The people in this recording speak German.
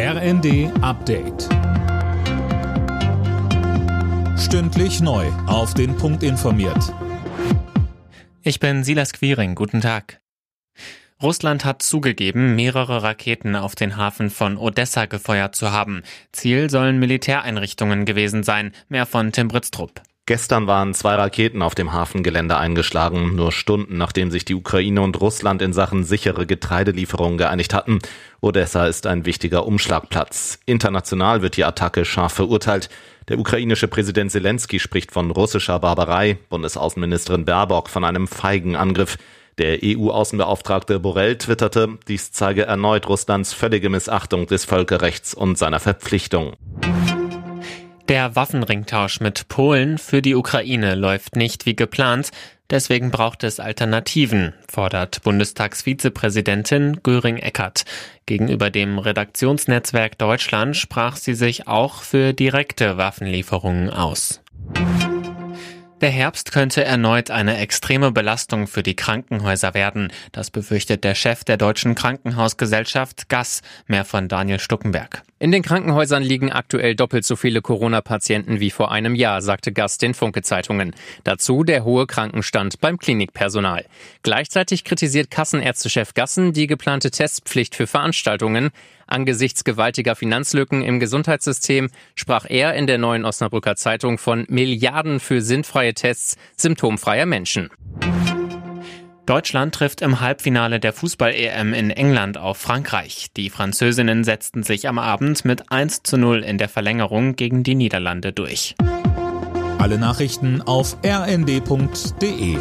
RND Update. Stündlich neu. Auf den Punkt informiert. Ich bin Silas Quiring. Guten Tag. Russland hat zugegeben, mehrere Raketen auf den Hafen von Odessa gefeuert zu haben. Ziel sollen Militäreinrichtungen gewesen sein. Mehr von Tim Britztrup. Gestern waren zwei Raketen auf dem Hafengelände eingeschlagen, nur Stunden nachdem sich die Ukraine und Russland in Sachen sichere Getreidelieferungen geeinigt hatten. Odessa ist ein wichtiger Umschlagplatz. International wird die Attacke scharf verurteilt. Der ukrainische Präsident Zelensky spricht von russischer Barbarei, Bundesaußenministerin Baerbock von einem feigen Angriff. Der EU-Außenbeauftragte Borrell twitterte, dies zeige erneut Russlands völlige Missachtung des Völkerrechts und seiner Verpflichtung. Der Waffenringtausch mit Polen für die Ukraine läuft nicht wie geplant. Deswegen braucht es Alternativen, fordert Bundestagsvizepräsidentin Göring-Eckert. Gegenüber dem Redaktionsnetzwerk Deutschland sprach sie sich auch für direkte Waffenlieferungen aus. Der Herbst könnte erneut eine extreme Belastung für die Krankenhäuser werden. Das befürchtet der Chef der Deutschen Krankenhausgesellschaft GAS. Mehr von Daniel Stuckenberg. In den Krankenhäusern liegen aktuell doppelt so viele Corona-Patienten wie vor einem Jahr, sagte GAS den Funke-Zeitungen. Dazu der hohe Krankenstand beim Klinikpersonal. Gleichzeitig kritisiert Kassenärztechef Gassen die geplante Testpflicht für Veranstaltungen. Angesichts gewaltiger Finanzlücken im Gesundheitssystem sprach er in der neuen Osnabrücker Zeitung von Milliarden für sinnfreie Tests symptomfreier Menschen. Deutschland trifft im Halbfinale der Fußball-EM in England auf Frankreich. Die Französinnen setzten sich am Abend mit 1 zu 0 in der Verlängerung gegen die Niederlande durch. Alle Nachrichten auf rnd.de